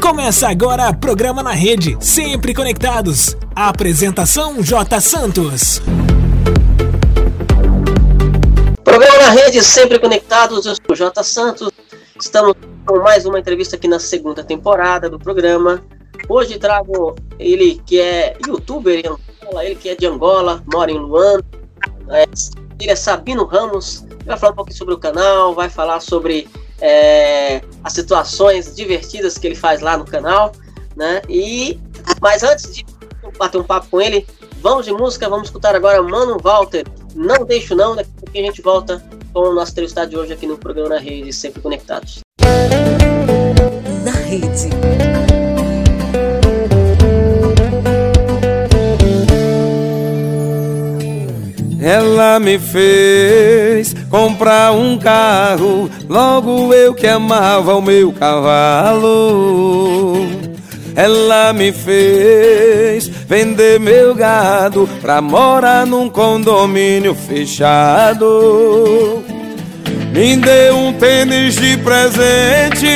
Começa agora programa na rede, sempre conectados. A apresentação J Santos. Programa na rede, sempre conectados. Eu sou o J Santos. Estamos com mais uma entrevista aqui na segunda temporada do programa. Hoje trago ele que é youtuber em Angola, ele que é de Angola, mora em Luanda. É, ele é Sabino Ramos. Vai falar um pouquinho sobre o canal, vai falar sobre é, as situações divertidas que ele faz lá no canal, né? E mas antes de bater um papo com ele, vamos de música, vamos escutar agora Mano Walter. Não deixo não, daqui a pouco a gente volta com o nosso entrevistado de hoje aqui no programa na rede, sempre conectados. Na rede. Ela me fez comprar um carro, logo eu que amava o meu cavalo. Ela me fez vender meu gado pra morar num condomínio fechado. Me deu um tênis de presente.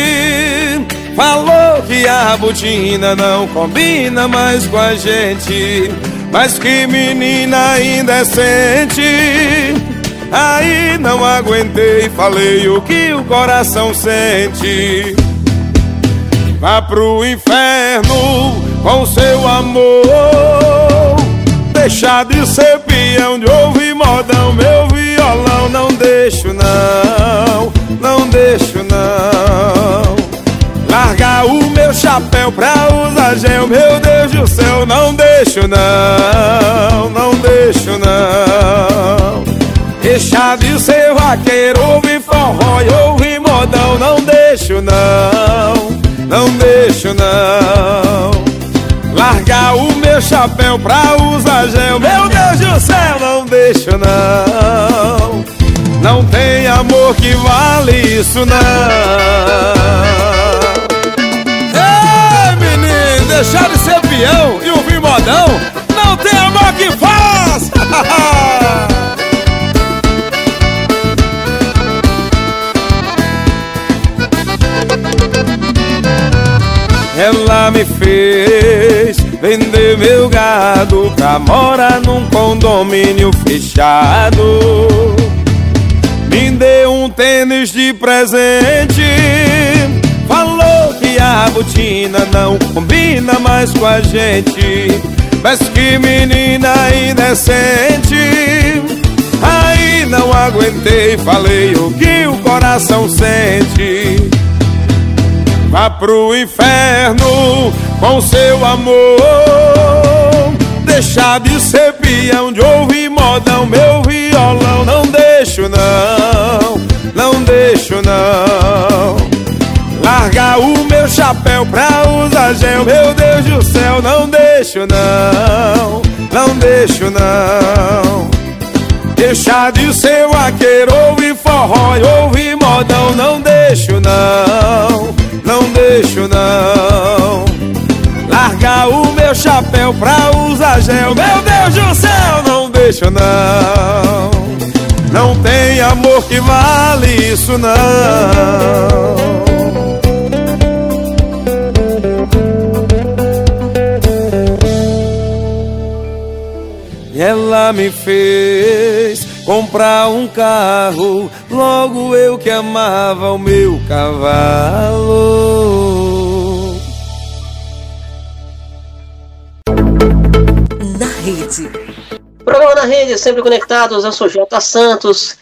Falou que a botina não combina mais com a gente. Mas que menina indecente. Aí não aguentei, falei o que o coração sente. Vá pro inferno com seu amor. Deixar de ser peão, de ouvir modão. Meu violão não deixo não, não deixo não Largar o meu chapéu pra usar gel. Meu Deus do céu, não deixo não Não deixo não. Deixar de ser vaqueiro Ouvir forró e ouvir modão. Não deixo não Não deixo não. Largar o meu chapéu pra usar gel. Meu Deus do céu, não deixo não. Não tem amor que vale isso não deixar de ser peão e ouvir modão, não tem amor que faz! Ela me fez vender meu gado pra morar num condomínio fechado. Me deu um tênis de presente a botina não combina mais com a gente. Mas que menina indecente. Aí não aguentei, falei o que o coração sente. Vá pro inferno com seu amor. Deixar de ser peão, de ouvir modão. Meu violão não deixo não, não deixo não chapéu pra usar gel. Meu Deus do céu, não deixo não Não deixo não. Deixar de ser vaqueiro, ouvir forró ouvir modão. Não deixo não, não deixo não. Largar o meu chapéu pra usar gel. Meu Deus do céu, não deixo não. Não tem amor que vale isso não Ela me fez comprar um carro, logo eu que amava o meu cavalo. Na rede. Programa na rede, sempre conectados. Eu sou Jota Santos.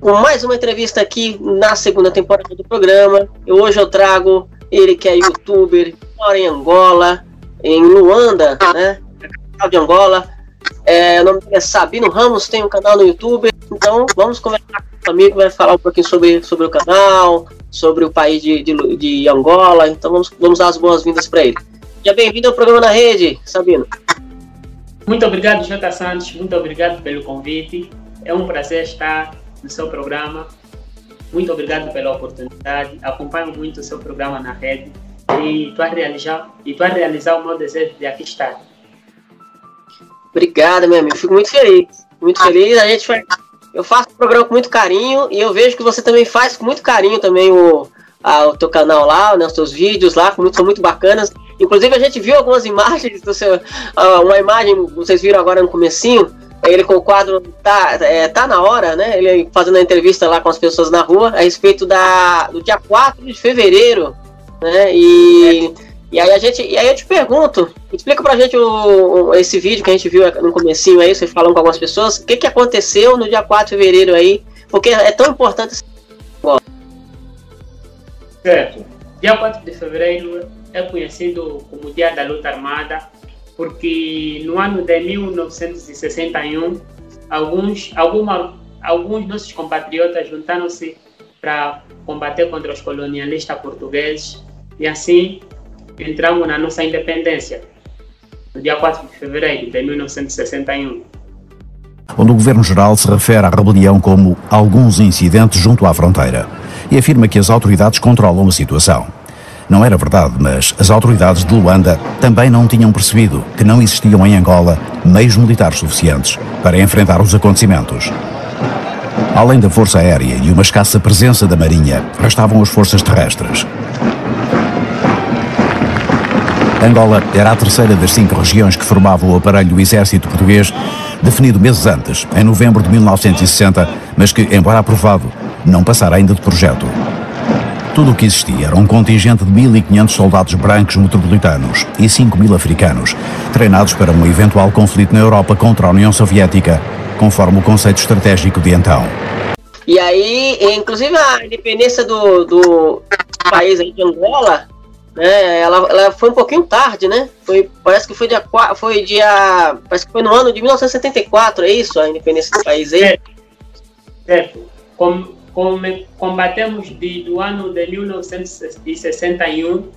Com mais uma entrevista aqui na segunda temporada do programa. E hoje eu trago ele que é youtuber, mora em Angola, em Luanda, né? Capital de Angola é, o nome dele é Sabino Ramos, tem um canal no YouTube. Então vamos conversar com o amigo, vai falar um pouquinho sobre, sobre o canal, sobre o país de, de, de Angola. Então vamos, vamos dar as boas-vindas para ele. Seja bem-vindo ao programa na rede, Sabino. Muito obrigado, Jota Santos. Muito obrigado pelo convite. É um prazer estar no seu programa. Muito obrigado pela oportunidade. Acompanho muito o seu programa na rede e estou a realizar, e a realizar o meu desejo de aqui estar. Obrigado, meu amigo. Fico muito feliz. Muito feliz. A gente vai. eu faço o programa com muito carinho e eu vejo que você também faz com muito carinho também o, a, o teu canal lá, né, os teus vídeos lá, muito, são muito bacanas. Inclusive a gente viu algumas imagens do seu, uma imagem, vocês viram agora no comecinho, ele com o quadro tá, é, tá na hora, né? Ele fazendo a entrevista lá com as pessoas na rua a respeito da, do dia 4 de fevereiro, né? E, e aí a gente, e aí eu te pergunto, explica pra gente o, esse vídeo que a gente viu no comecinho aí, você falando com algumas pessoas, o que, que aconteceu no dia 4 de fevereiro aí, porque é tão importante esse Certo. Dia 4 de fevereiro é conhecido como Dia da Luta Armada porque no ano de 1961, alguns, alguma, alguns nossos compatriotas juntaram-se para combater contra os colonialistas portugueses e assim entramos na nossa independência, no dia 4 de fevereiro de 1961. Onde o governo-geral se refere à rebelião como alguns incidentes junto à fronteira e afirma que as autoridades controlam a situação. Não era verdade, mas as autoridades de Luanda também não tinham percebido que não existiam em Angola meios militares suficientes para enfrentar os acontecimentos. Além da Força Aérea e uma escassa presença da Marinha, restavam as forças terrestres. Angola era a terceira das cinco regiões que formavam o aparelho do exército português, definido meses antes, em novembro de 1960, mas que, embora aprovado, não passara ainda de projeto. Tudo o que existia era um contingente de 1.500 soldados brancos metropolitanos e 5.000 africanos, treinados para um eventual conflito na Europa contra a União Soviética, conforme o conceito estratégico de então. E aí, inclusive a independência do, do país de Angola, né, ela, ela, foi um pouquinho tarde, né? Foi, parece que foi dia, foi dia. Parece que foi no ano de 1974, é isso? A independência do país aí? É. Certo. Como combatemos de, do ano de 1961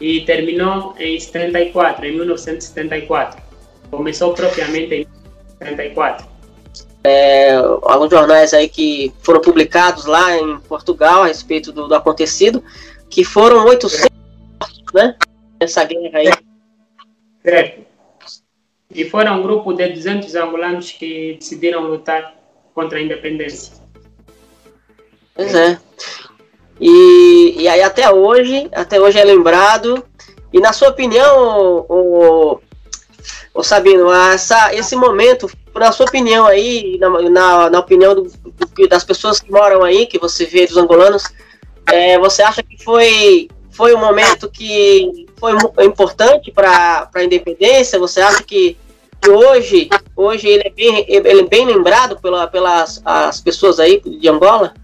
e terminou em 74, em 1974. Começou propriamente em 1974. É, alguns jornais aí que foram publicados lá em Portugal a respeito do, do acontecido, que foram 800 mortos, né? Nessa guerra aí. Certo. E foram um grupo de 200 angolanos que decidiram lutar contra a independência. Pois é. E, e aí até hoje, até hoje é lembrado. E na sua opinião, o, o Sabino, essa, esse momento, na sua opinião aí, na, na, na opinião do, do, das pessoas que moram aí, que você vê dos angolanos, é, você acha que foi, foi um momento que foi importante para a independência? Você acha que, hoje, hoje ele é bem, ele é bem lembrado pela, pelas as pessoas aí de Angola?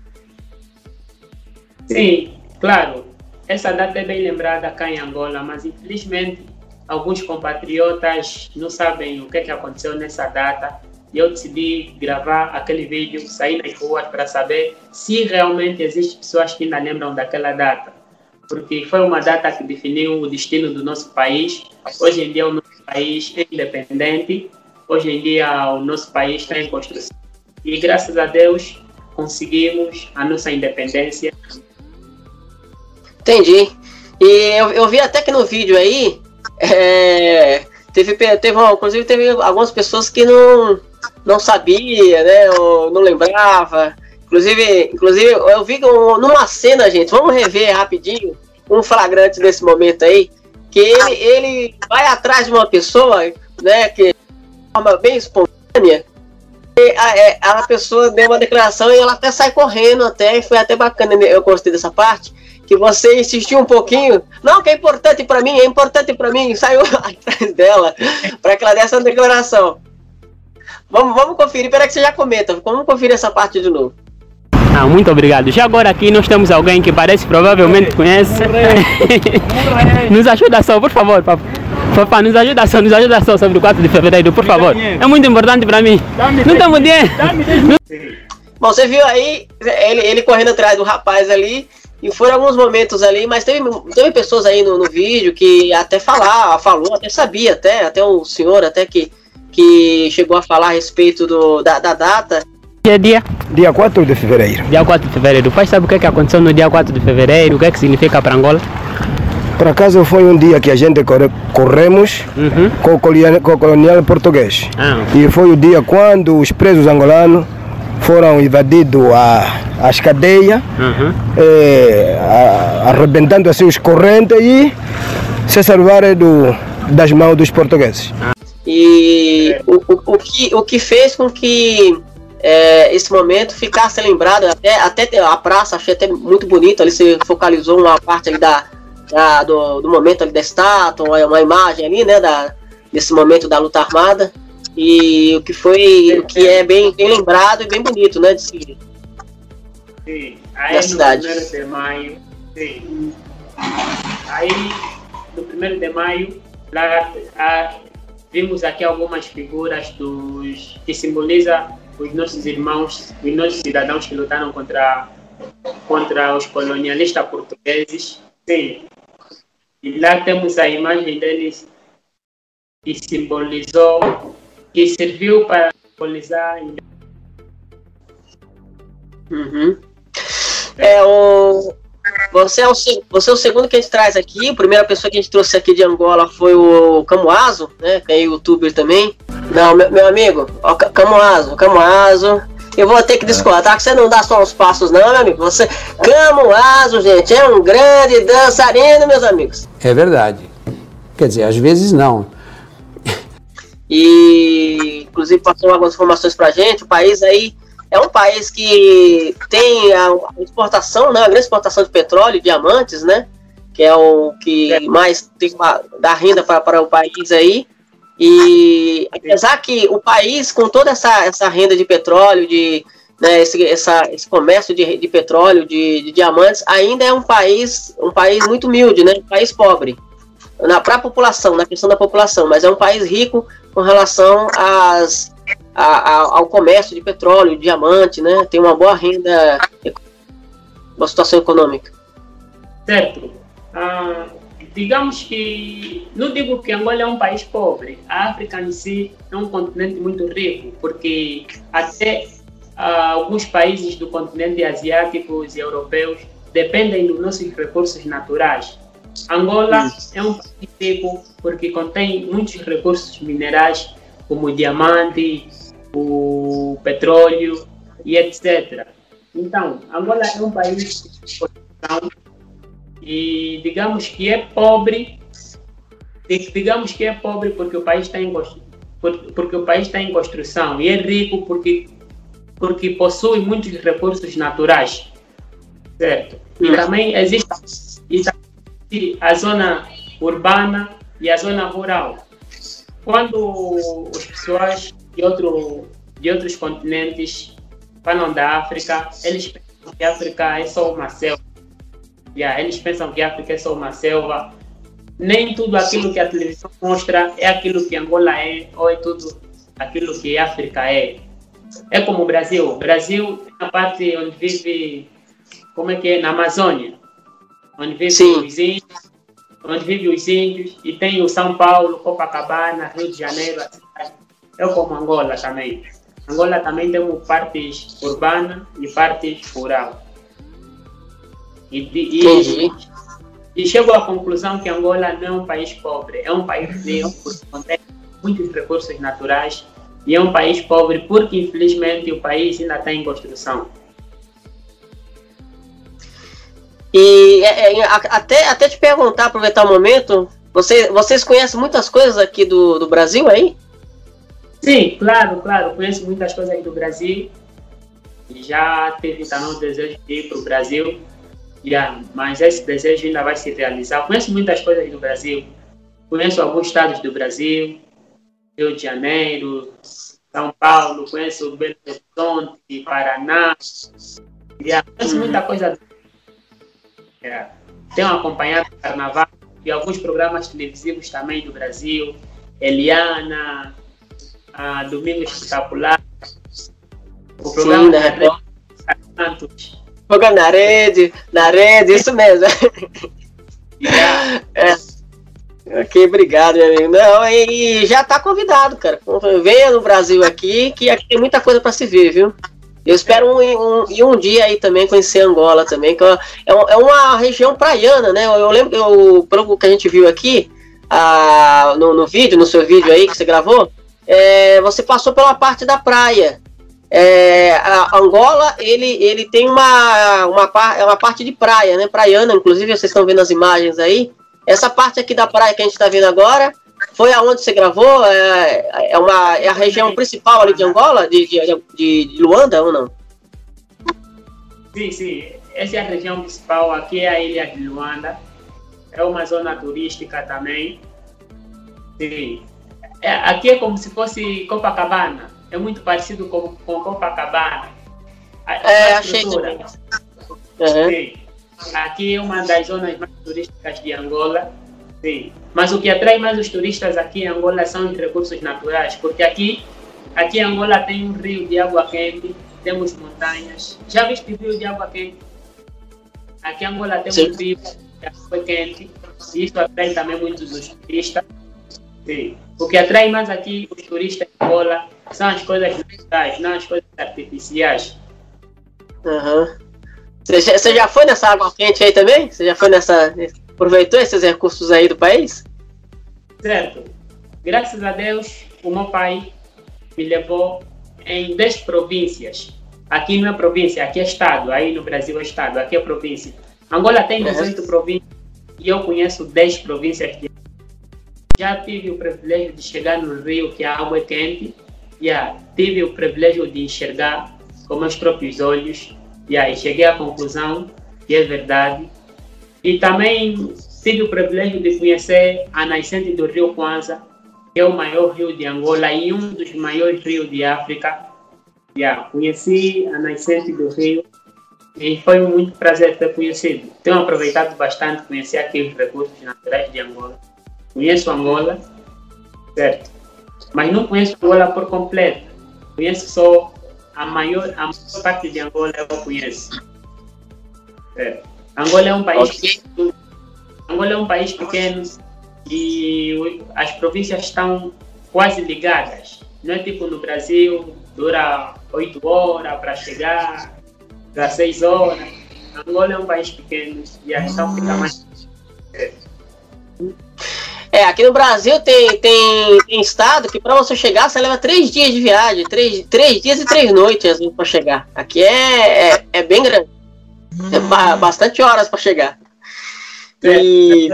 Sim, claro. Essa data é bem lembrada cá em Angola, mas infelizmente alguns compatriotas não sabem o que, é que aconteceu nessa data. E eu decidi gravar aquele vídeo, sair nas ruas para saber se realmente existem pessoas que ainda lembram daquela data. Porque foi uma data que definiu o destino do nosso país. Hoje em dia o nosso país é independente. Hoje em dia o nosso país está em construção. E graças a Deus conseguimos a nossa independência Entendi. E eu, eu vi até que no vídeo aí, é, teve, teve, inclusive teve algumas pessoas que não, não sabia, né, ou não lembrava. Inclusive, inclusive eu vi numa cena, gente, vamos rever rapidinho um flagrante desse momento aí, que ele, ele vai atrás de uma pessoa, né, que de forma bem espontânea, e a, é, a pessoa deu uma declaração e ela até sai correndo até, e foi até bacana, eu gostei dessa parte, que você insistiu um pouquinho. Não, que é importante para mim, é importante para mim. Saiu atrás dela para que ela desse uma declaração. Vamos, vamos conferir, peraí que você já comenta. Vamos conferir essa parte de novo. Ah, muito obrigado. Já agora aqui nós temos alguém que parece provavelmente conhece. nos ajuda só, por favor, papai. Papá, nos ajuda só, nos ajuda só sobre o 4 de fevereiro, por favor. É muito importante para mim. Não estamos dinheiro. Bom, você viu aí ele, ele correndo atrás do rapaz ali e foram alguns momentos ali, mas teve, teve pessoas aí no, no vídeo que até falar, falou, até sabia, até, até o senhor até que, que chegou a falar a respeito do, da, da data. Que é dia? Dia 4 de fevereiro. Dia 4 de fevereiro. O pai sabe o que, é que aconteceu no dia 4 de fevereiro? O que é que significa para Angola? Por acaso foi um dia que a gente corre, corremos uhum. com, o colonial, com, o colonial, português. Ah. E foi o dia quando os presos angolanos foram invadidos a, as cadeias, eh, a- arrebentando assim os correntes e se salvaram do, das mãos dos portugueses. E o, o, o que, o que fez com que é, esse momento ficasse lembrado, até, até a praça, achei até muito bonito, ali você focalizou uma parte ali da, da- do, do momento ali da estátua, uma, imagem ali, né, da, desse momento da luta armada, e o que foi, o que é bem, bem lembrado e bem bonito, né, de se Sim. Aí Da no cidade. primeiro de maio, sim. Aí no primeiro de maio, lá ah, vimos aqui algumas figuras dos que simboliza os nossos irmãos, os nossos cidadãos que lutaram contra contra os colonialistas portugueses. Sim. E lá temos a imagem deles que simbolizou, que serviu para simbolizar Uhum. É o. Você é o, você é o segundo que a gente traz aqui. A primeira pessoa que a gente trouxe aqui de Angola foi o Camuazo, né? Que é youtuber também. Não, meu, meu amigo, ó, Ca- Camuazo, Camuazo. Eu vou ter que discordar que você não dá só uns passos, não, meu amigo. Você. Camuazo, gente, é um grande dançarino, meus amigos. É verdade. Quer dizer, às vezes não. E inclusive passou algumas informações pra gente. O país aí é um país que tem a exportação, né, a grande exportação de petróleo e diamantes, né? Que é o que mais tem dá renda para, para o país aí. E apesar que o país, com toda essa, essa renda de petróleo, de né, esse, essa, esse comércio de, de petróleo, de, de diamantes, ainda é um país, um país muito humilde, né? Um país pobre para a população, na questão da população, mas é um país rico com relação às, a- a- ao comércio de petróleo, diamante, né? Tem uma boa renda, uma situação econômica. Certo. Ah, digamos que, não digo que Angola é um país pobre, a África em si é um continente muito rico, porque até ah, alguns países do continente asiáticos e europeus dependem dos nossos recursos naturais. Angola é um país rico porque contém muitos recursos minerais, como diamante, o petróleo e etc. Então, Angola é um país de e digamos que é pobre, di- digamos que é pobre porque o país está em porque o país está em construção e é rico porque porque possui muitos recursos naturais, certo? E também existe existe a zona urbana e a zona rural. Quando as pessoas de outro de outros continentes falam da África, eles pensam que a África é só uma selva. Yeah, eles pensam que a África é só uma selva. Nem tudo aquilo que a televisão mostra é aquilo que Angola é, ou é tudo aquilo que a África é. É como o Brasil. O Brasil tem a parte onde vive, como é que é, na Amazônia, onde vive Sim. os índios, onde vive os índios, e tem o São Paulo, Copacabana, Rio de Janeiro, a cidade. É como Angola também. Angola também tem partes urbana e partes rural. E, e, e chego à conclusão que Angola não é um país pobre, é um país rico, porque contém muitos recursos naturais, e é um país pobre porque, infelizmente, o país ainda está em construção. E é, é, a- até, até te perguntar, aproveitar o momento, você, vocês conhecem muitas coisas aqui do, do Brasil aí? Sim, claro, claro. Conheço muitas coisas aí do Brasil. Já tive também o desejo de ir para o Brasil. Já, mas esse desejo ainda vai se realizar. Conheço muitas coisas do Brasil. Conheço alguns estados do Brasil. Rio de Janeiro, São Paulo. Conheço Belo Horizonte, Paraná. Já, conheço muita coisa. do- Já. Tenho acompanhado o carnaval e alguns programas televisivos também do Brasil. Eliana, a Domingo Espetacular, o programa Sim, né? Rede Santos. Programa na rede, na rede, isso mesmo. Yeah. É. Ok, obrigado, meu amigo. Não, e, já tá convidado, cara. Venha no Brasil aqui, que aqui tem muita coisa para se ver, viu? Eu espero um, um, e um dia aí também conhecer Angola também, que é, um- é uma região praiana, né? Eu, eu lembro, eu, pelo que a gente viu aqui, ah, no, no vídeo, no seu vídeo aí que você gravou, é, você passou pela parte da praia. É, Angola, ele, ele tem uma, uma, é uma parte de praia, né? Praiana, inclusive vocês estão vendo as imagens aí. Essa parte aqui da praia que a gente está vendo agora foi aonde você gravou? É, é, uma, é a região principal ali de Angola, de, de, de Luanda ou não? Sim, sim. Essa é a região principal. Aqui é a ilha de Luanda. É uma zona turística também. Sim. É, aqui é como se fosse Copacabana. É muito parecido com, com Copacabana. A, É, a achei também. Uhum. Sim. Aqui é uma das zonas mais turísticas de Angola. Sim. Mas o que atrai mais os turistas aqui em Angola são os recursos naturais, porque aqui, aqui em Angola tem um rio de água quente, temos montanhas. Já viste rio de água quente? Aqui em Angola temos Sim. rio de água quente, e isso atrai também muitos os turistas. Sim. O que atrai mais aqui os turistas em Angola são as coisas naturais, não as coisas artificiais. Uhum. Você, já, você já foi nessa água quente aí também? Você já foi nessa. Aproveitou esses recursos aí do país? Certo. Graças a Deus, o meu pai me levou em 10 províncias. Aqui não é província, aqui é estado. Aí no Brasil é estado, aqui é província. Angola tem Uhum. 18 províncias e eu conheço 10 províncias. De... Já tive o privilégio de chegar no rio que a água é quente. Já tive o privilégio de enxergar com meus próprios olhos. E aí cheguei à conclusão que é verdade. E também tive o privilégio de conhecer a nascente do rio Kwanza, que é o maior rio de Angola e um dos maiores rios de África. Yeah, conheci a nascente do rio e foi muito prazer ter conhecido. Tenho aproveitado bastante conhecer aqui os recursos naturais de Angola. Conheço Angola, certo? Mas não conheço Angola por completo. Conheço só a maior, a maior parte de Angola eu conheço. Certo? Angola é um país Ok. pequeno. Angola é um país pequeno e as províncias estão quase ligadas. Não é tipo no Brasil, dura oito horas para chegar, para seis horas. Angola é um país pequeno e a então fica mais. É, aqui no Brasil tem, tem, tem estado que para você chegar você leva três dias de viagem, três, três dias e três noites vezes, para chegar. Aqui é, é, é bem grande. É ba- bastante horas para chegar. E,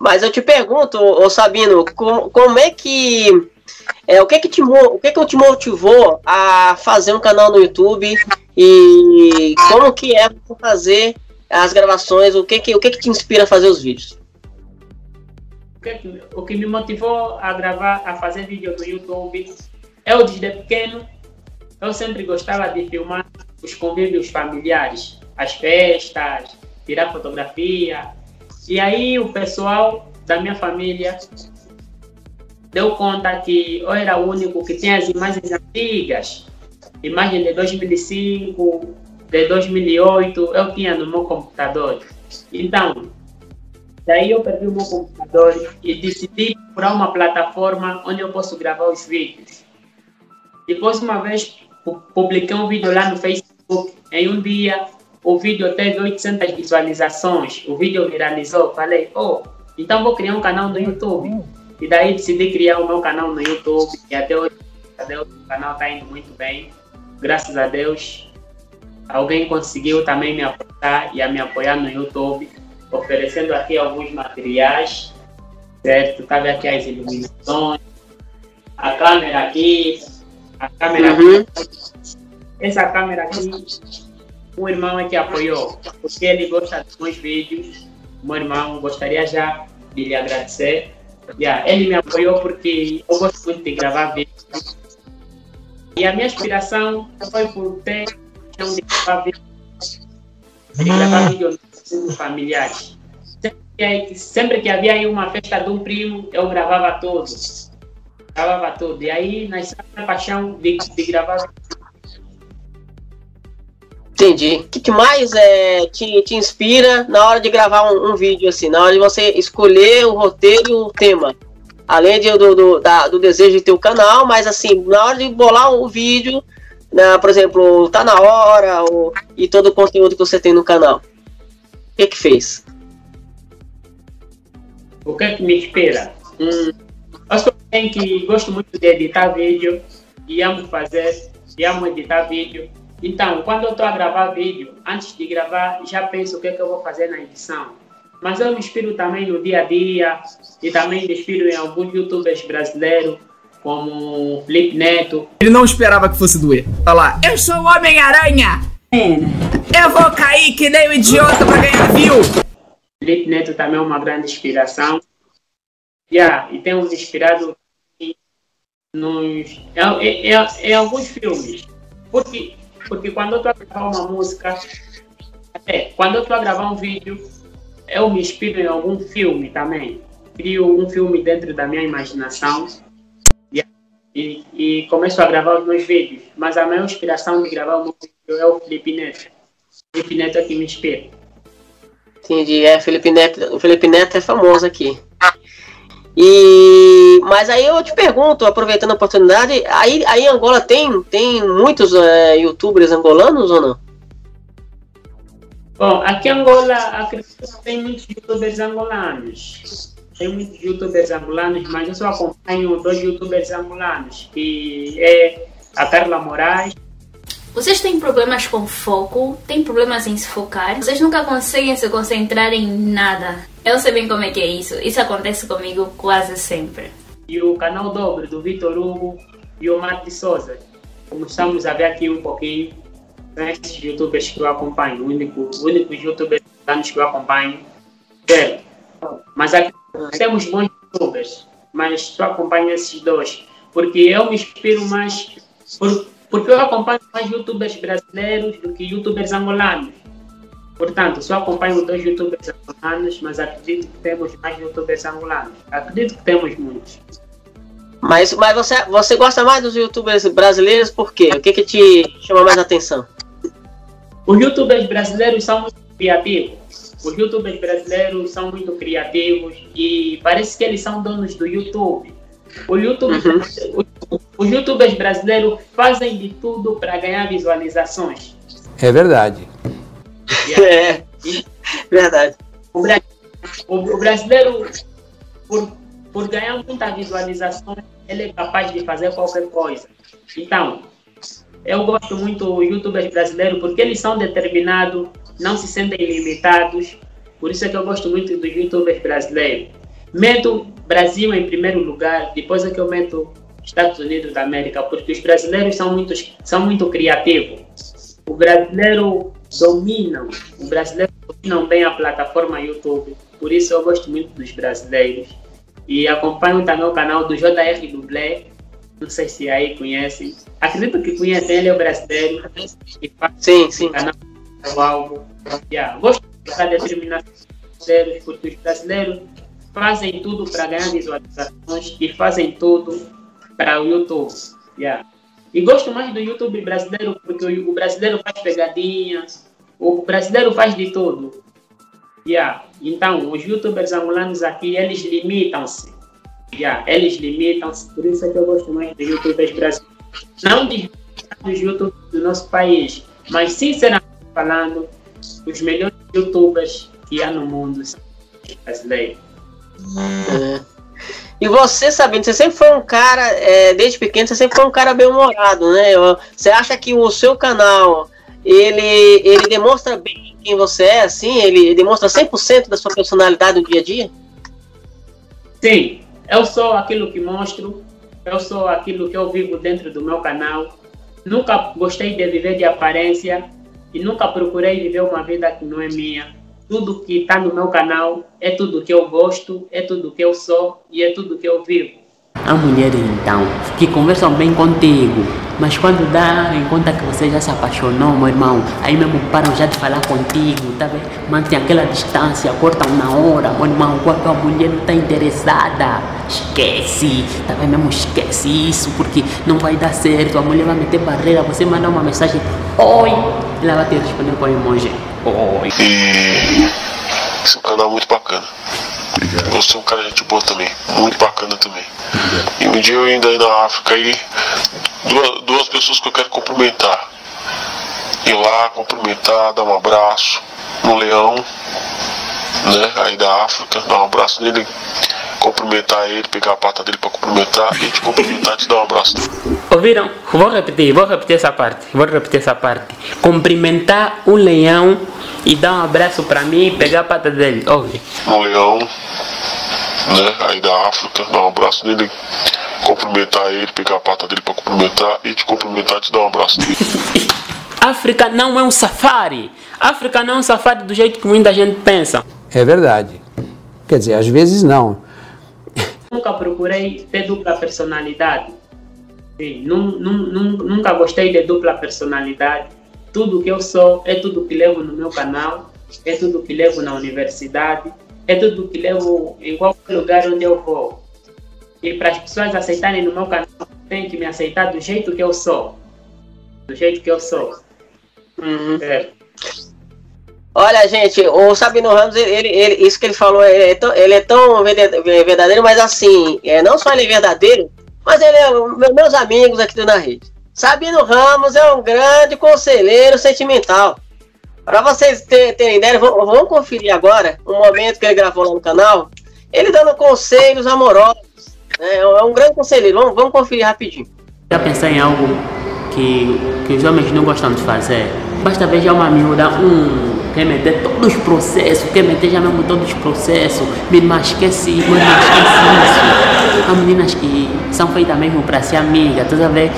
mas eu te pergunto, ô Sabino, como, como é que é, o que que te o que que te motivou a fazer um canal no YouTube e como que é fazer as gravações, o que que o que que te inspira a fazer os vídeos? O que, o que me motivou a gravar, a fazer vídeo no YouTube, eu desde pequeno, eu sempre gostava de filmar os convívios familiares, as festas, tirar fotografia. E aí o pessoal da minha família deu conta que eu era o único que tinha as imagens antigas, imagens de 2005, de 2008, eu tinha no meu computador. Então, Daí eu perdi o meu computador e decidi procurar uma plataforma onde eu posso gravar os vídeos. Depois, uma vez, pu- publiquei um vídeo lá no Facebook. Em um dia, o vídeo teve 800 visualizações. O vídeo viralizou. Falei, oh, então vou criar um canal no YouTube. E daí decidi criar o meu canal no YouTube. E até hoje, até hoje o canal está indo muito bem. Graças a Deus. Alguém conseguiu também me apoiar e a me apoiar no YouTube oferecendo aqui alguns materiais, certo? Cabe aqui as iluminações, a câmera aqui, a câmera Uhum. aqui. Essa câmera aqui, um irmão é que apoiou, porque ele gosta dos meus vídeos. Meu irmão, gostaria já de lhe agradecer. Yeah, ele me apoiou porque eu gosto muito de gravar vídeos. E a minha inspiração foi por ter de gravar vídeos familiares. Sempre que, havia aí uma festa de um primo, eu gravava tudo. Gravava tudo. E aí nasceu a paixão de, de gravar. Entendi. O que, que mais é, te, te inspira na hora de gravar um, um vídeo assim, na hora de você escolher o roteiro e o tema? Além de, do, do, da- do desejo de ter o canal, mas assim, na hora de bolar o vídeo, né, por exemplo, tá na hora, ou, e todo o conteúdo que você tem no canal. O que que fez? O que é que me inspira? Hum, Eu sou alguém que gosto muito de editar vídeo e amo fazer, e amo editar vídeo. Então, quando eu estou a gravar vídeo, antes de gravar, já penso o que, é que eu vou fazer na edição. Mas eu me inspiro também no dia a dia e também me inspiro em alguns youtubers brasileiros, como Felipe Neto. Ele não esperava que fosse doer. Olha lá. Eu sou o Homem-Aranha! Eu vou cair que nem um idiota pra ganhar view! Felipe Neto também é uma grande inspiração. Yeah, e temos inspirado em, nos, em, em, em alguns filmes. Porque, porque quando eu estou a gravar uma música, até quando eu estou a gravar um vídeo, eu me inspiro em algum filme também. Crio um filme dentro da minha imaginação e, e começo a gravar os meus vídeos. Mas a maior inspiração de gravar o meu vídeo é o Felipe Neto. O Felipe Neto é que me inspira. Entendi, é, Felipe Neto, o Felipe Neto é famoso aqui. E, mas aí eu te pergunto, aproveitando a oportunidade, aí, aí em Angola tem, tem muitos é, youtubers angolanos ou não? Bom, aqui em Angola acredito que tem muitos youtubers angolanos. Tem muitos youtubers angolanos, mas eu só acompanho dois youtubers angolanos, que é a Carla Moraes vocês têm problemas com foco, têm problemas em se focar, vocês nunca conseguem se concentrar em nada. Eu sei bem como é que é isso, isso acontece comigo quase sempre. E o canal Dobre do Vitor Hugo e o Mate Souza. Começamos a ver aqui um pouquinho, são esses youtubers que eu acompanho, o único, o único youtuber que eu acompanho. Sério. Mas aqui temos bons youtubers, mas só acompanho esses dois, porque eu me inspiro mais por porque eu acompanho mais youtubers brasileiros do que youtubers angolanos. Portanto, só acompanho dois youtubers angolanos, mas acredito que temos mais youtubers angolanos. Acredito que temos muitos. Mas, mas você, você gosta mais dos youtubers brasileiros por quê? O que, que te chama mais atenção? Os youtubers brasileiros são muito criativos. Os youtubers brasileiros são muito criativos e parece que eles são donos do YouTube. O YouTube, uhum. os youtubers brasileiros fazem de tudo para ganhar visualizações. É verdade. É, verdade. O, o, brasileiro, por, por ganhar muita visualização, ele é capaz de fazer qualquer coisa. Então, eu gosto muito dos youtubers brasileiros porque eles são determinados, não se sentem limitados. Por isso é que eu gosto muito dos youtubers brasileiros. Meto Brasil em primeiro lugar, depois é que eu meto Estados Unidos da América, porque os brasileiros são muito, são muito criativos. O brasileiro domina, o brasileiro domina bem a plataforma YouTube, por isso eu gosto muito dos brasileiros. E acompanho também o canal do JR Dublé, não sei se aí conhecem. Acredito que conhecem, ele é brasileiro. sim, sim. Canal do álbum. Yeah. Gosto da determinação dos os brasileiros fazem tudo para ganhar visualizações e fazem tudo para o YouTube. Yeah. E gosto mais do YouTube brasileiro porque o brasileiro faz pegadinhas, o brasileiro faz de tudo. Yeah. Então, os youtubers angolanos aqui, eles limitam-se. Yeah. Eles limitam-se, por isso é que eu gosto mais dos youtubers brasileiros. Não dos youtubers do nosso país, mas sinceramente falando, os melhores youtubers que há no mundo são brasileiros. É. E você, Sabino, você sempre foi um cara, é, desde pequeno, você sempre foi um cara bem-humorado, né? Você acha que o seu canal, ele, ele demonstra bem quem você é, assim? Ele demonstra 100% da sua personalidade no dia a dia? Sim, eu sou aquilo que mostro, eu sou aquilo que eu vivo dentro do meu canal. Nunca gostei de viver de aparência e nunca procurei viver uma vida que não é minha tudo que está no meu canal é tudo que eu gosto, é tudo que eu sou e é tudo que eu vivo. Há mulheres então que conversam bem contigo, mas quando dá em conta que você já se apaixonou, meu irmão, aí mesmo param já de falar contigo, tá vendo? Mantém aquela distância, cortam na hora, meu irmão, quando a mulher não está interessada, esquece, tá vendo mesmo? Esquece isso, porque não vai dar certo, a mulher vai meter barreira, você manda uma mensagem, oi, ela vai te responder com emoji. Oi. Esse é um canal muito bacana. Obrigado. Você é um cara de gente boa também. Muito bacana também. Obrigado. E um dia eu ainda aí na África aí, duas, duas pessoas que eu quero cumprimentar. Ir lá, cumprimentar, dar um abraço no leão, né? Aí da África, dar um abraço nele, cumprimentar ele, pegar a pata dele pra cumprimentar e te cumprimentar e te dar um abraço. Ouviram? Vou repetir, vou repetir essa parte. Vou repetir essa parte. Cumprimentar um leão e dar um abraço pra mim e pegar a pata dele. Ouve. Um leão, né? Aí da África, dar um abraço nele, cumprimentar ele, pegar a pata dele pra cumprimentar e te cumprimentar e te dar um abraço. África não é um safari. África não é um safari do jeito que muita gente pensa. É verdade. Quer dizer, às vezes não. Nunca procurei ter dupla personalidade. Sim, nun- nun- nunca gostei de dupla personalidade. Tudo que eu sou é tudo que levo no meu canal, é tudo que levo na universidade, é tudo que levo em qualquer lugar onde eu vou. E para as pessoas aceitarem no meu canal, tem que me aceitar do jeito que eu sou. Do jeito que eu sou. É. Olha, gente, o Sabino Ramos, ele, ele- isso que ele falou, ele é tão, ele é tão verdadeiro, mas assim, é, não só ele é verdadeiro, mas ele é meus amigos aqui do Na Rede. Sabino Ramos é um grande conselheiro sentimental. Para vocês ter- terem ideia, vamos conferir agora um momento que ele gravou lá no canal, ele dando conselhos amorosos. né? É um grande conselheiro. Vamos, vamos conferir rapidinho. Já pensei em algo que, que os homens não gostam de fazer? Basta beijar uma miúda, um, quer meter todos os processos, quer meter já mesmo todos os processos. Irmã esquece, irmã esquece isso. Há meninas que são feitas mesmo para ser amiga, tu ver?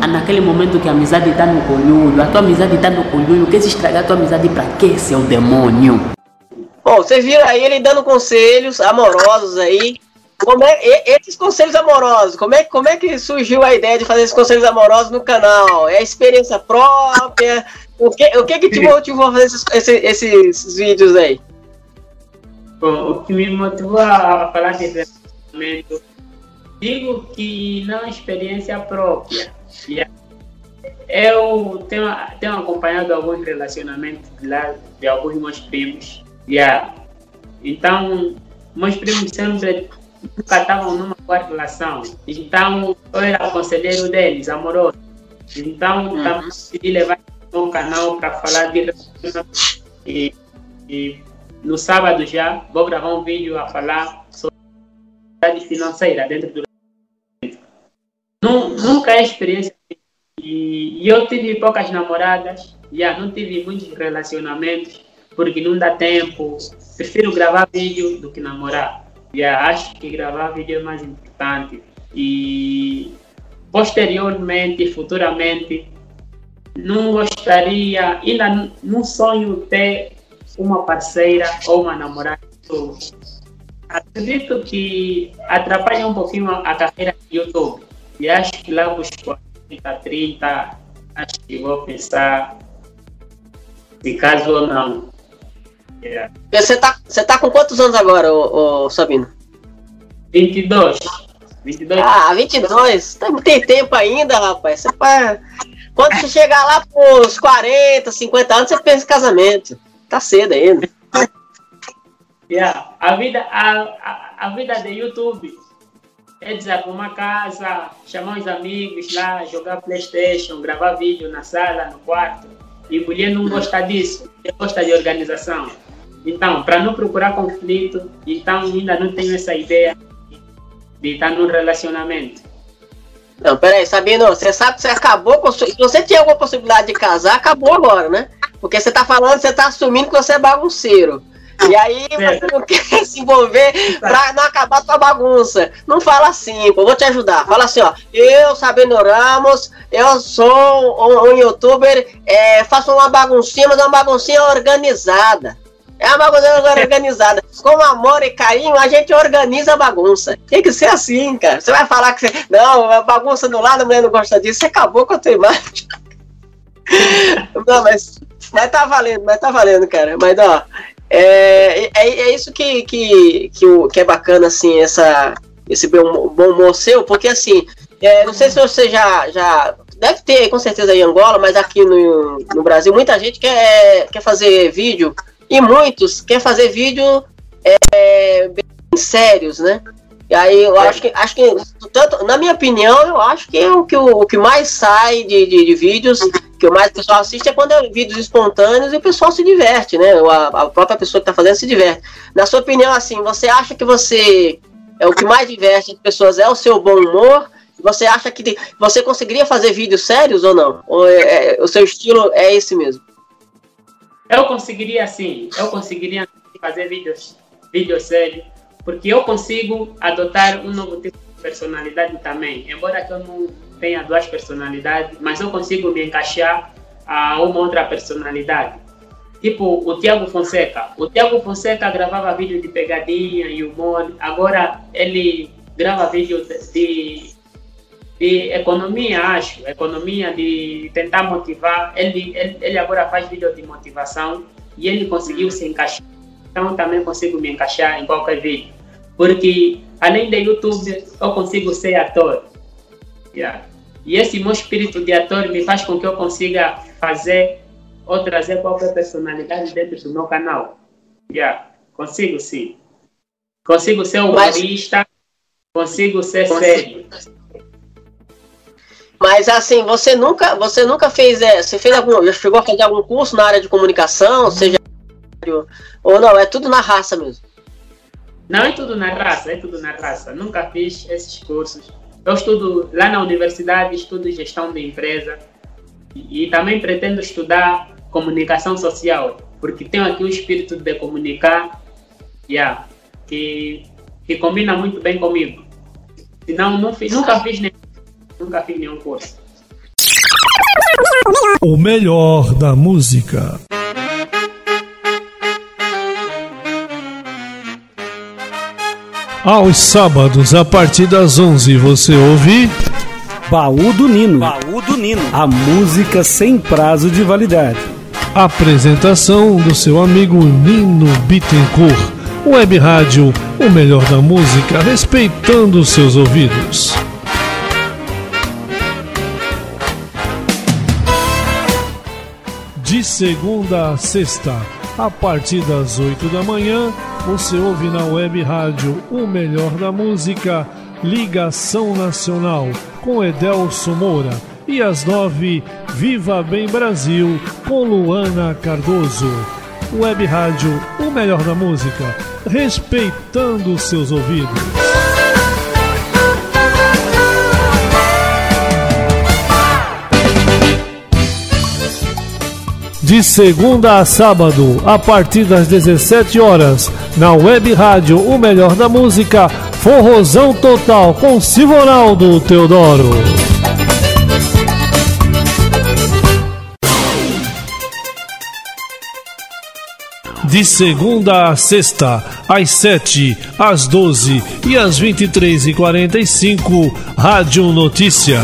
Ah, Naquele momento que a amizade está no colhulho, a tua amizade está no colhulho, quer se estragar a tua amizade para quê, seu demônio? Bom, vocês viram aí ele dando conselhos amorosos aí. Como é, esses conselhos amorosos, como é, como é que surgiu a ideia de fazer esses conselhos amorosos no canal? É experiência própria? O que, o que, que te motivou a fazer esses, esses, esses vídeos aí? Bom, o que me motivou a falar de relacionamento, digo que não é experiência própria. Yeah. Eu tenho, tenho acompanhado alguns relacionamentos de lá, de alguns meus primos. Yeah. Então, meus primos sempre nunca estavam numa boa relação. Então, eu era conselheiro deles, amoroso. Então, também decidi levar no canal para falar de. E, e no sábado já vou gravar um vídeo a falar sobre a financeira dentro do Nu- Nunca é experiência. E, e eu tive poucas namoradas, já não tive muitos relacionamentos, porque não dá tempo. Prefiro gravar vídeo do que namorar. Já acho que gravar vídeo é mais importante. E posteriormente, futuramente, não gostaria, ainda não sonho ter uma parceira ou uma namorada. Acredito que atrapalha um pouquinho a carreira do YouTube. E acho que lá os 40, 30, acho que vou pensar se caso ou não. Yeah. Você tá, você tá com quantos anos agora, ô, ô Sabino? 22. 22. Ah, 22? Tem, tem tempo ainda, rapaz. Você vai- Quando você chegar lá pros 40, 50 anos, você pensa em casamento. Tá cedo ainda. Yeah. A, vida, a, a, a vida de YouTube é desarrumar casa, chamar os amigos lá, jogar Playstation, gravar vídeo na sala, no quarto. E mulher não gosta disso, gosta de organização. Então, para não procurar conflito, então ainda não tenho essa ideia de estar num relacionamento. Não, peraí, Sabino, você sabe que você acabou com. sua- Se você tinha alguma possibilidade de casar, acabou agora, né? Porque você tá falando, você tá assumindo que você é bagunceiro. E aí você não quer se envolver pra não acabar com a bagunça. Não fala assim, pô, vou te ajudar. Fala assim, ó. Eu, Sabino Ramos, eu sou um, um youtuber, é, faço uma baguncinha, mas é uma baguncinha organizada. É uma bagunça organizada. Com amor e carinho, a gente organiza a bagunça. Tem que ser assim, cara. Você vai falar que você. Não, bagunça do lado, a mulher não gosta disso. Você acabou com a tua imagem. Não, mas, mas tá valendo, mas tá valendo, cara. Mas, ó, é, é, é isso que, que, que, o- que é bacana, assim, essa, esse bom, bom humor seu, porque, assim, é, não sei se você já, já. Deve ter, com certeza, em Angola, mas aqui no, no Brasil, muita gente quer, quer fazer vídeo, e muitos quer fazer vídeo é, bem sérios, né? E aí eu acho que, acho que tanto, na minha opinião, eu acho que é o que, o, o que mais sai de, de, de vídeos, que o mais o pessoal assiste é quando é vídeos espontâneos e o pessoal se diverte, né? A, a própria pessoa que está fazendo se diverte. Na sua opinião, assim, você acha que você é o que mais diverte as pessoas é o seu bom humor. Você acha que você conseguiria fazer vídeos sérios ou não? Ou é- é- o seu estilo é esse mesmo? Eu conseguiria sim, eu conseguiria fazer vídeos, vídeos sérios, porque eu consigo adotar um novo tipo de personalidade também. Embora eu não tenha duas personalidades, mas eu consigo me encaixar a uma outra personalidade. Tipo o Tiago Fonseca. O Tiago Fonseca gravava vídeo de pegadinha e humor, agora ele grava vídeo de, de, de economia, acho, economia de tentar motivar. Ele, ele, ele agora faz vídeo de motivação e ele conseguiu se encaixar. Então também consigo me encaixar em qualquer vídeo. Porque além de YouTube, eu consigo ser ator. Yeah. E esse meu espírito de ator me faz com que eu consiga fazer ou trazer qualquer personalidade dentro do meu canal. Yeah. Consigo sim. Consigo ser Mas- humorista, consigo ser Consigo. sério. Mas assim, você nunca, você nunca fez, é, você fez algum, já chegou a fazer algum curso na área de comunicação, seja ou não, é tudo na raça mesmo. Não é tudo na raça, é tudo na raça. Nunca fiz esses cursos. Eu estudo lá na universidade, estudo gestão de empresa e, e também pretendo estudar comunicação social, porque tenho aqui o espírito de comunicar, yeah, que, que combina muito bem comigo. Senão, não fiz, nunca fiz nenhum, nunca fiz nenhum curso. O melhor da música. Aos sábados, a partir das 11, você ouve. Baú do Nino. Baú do Nino. A música sem prazo de validade. Apresentação do seu amigo Nino Bittencourt. Web Rádio, o melhor da música, respeitando os seus ouvidos. De segunda a sexta, a partir das 8 da manhã, você ouve na Web Rádio o melhor da música, Ligação Nacional, com Edelso Moura. E às 9, Viva Bem Brasil, com Luana Cardoso. Web Rádio, o melhor da música, respeitando seus ouvidos. De segunda a sábado, a partir das 17 horas, na Web Rádio O Melhor da Música, Forrozão Total com Simonaldo Teodoro. De segunda a sexta, às 7, às 12 e às 23h45, Rádio Notícia.